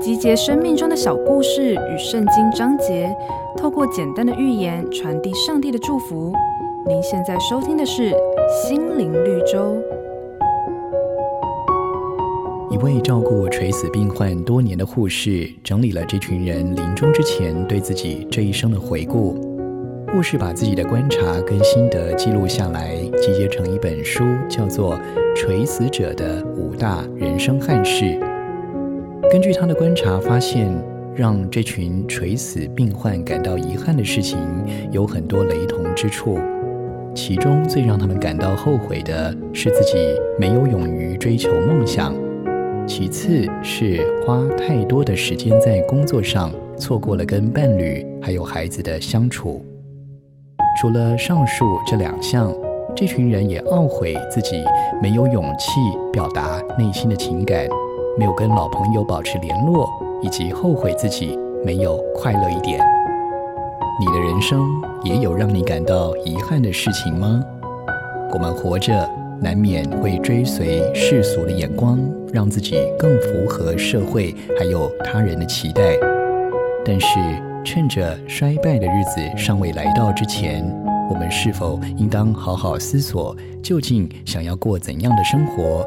集结生命中的小故事与圣经章节，透过简单的寓言传递上帝的祝福。您现在收听的是《心灵绿洲》。一位照顾垂死病患多年的护士，整理了这群人临终之前对自己这一生的回顾。护士把自己的观察跟心得记录下来，集结成一本书，叫做《垂死者的五大人生憾事》。根据他的观察发现，让这群垂死病患感到遗憾的事情有很多雷同之处。其中最让他们感到后悔的是自己没有勇于追求梦想，其次是花太多的时间在工作上，错过了跟伴侣还有孩子的相处。除了上述这两项，这群人也懊悔自己没有勇气表达内心的情感，没有跟老朋友保持联络，以及后悔自己没有快乐一点。你的人生也有让你感到遗憾的事情吗？我们活着难免会追随世俗的眼光，让自己更符合社会还有他人的期待。但是趁着衰败的日子尚未来到之前，我们是否应当好好思索，究竟想要过怎样的生活，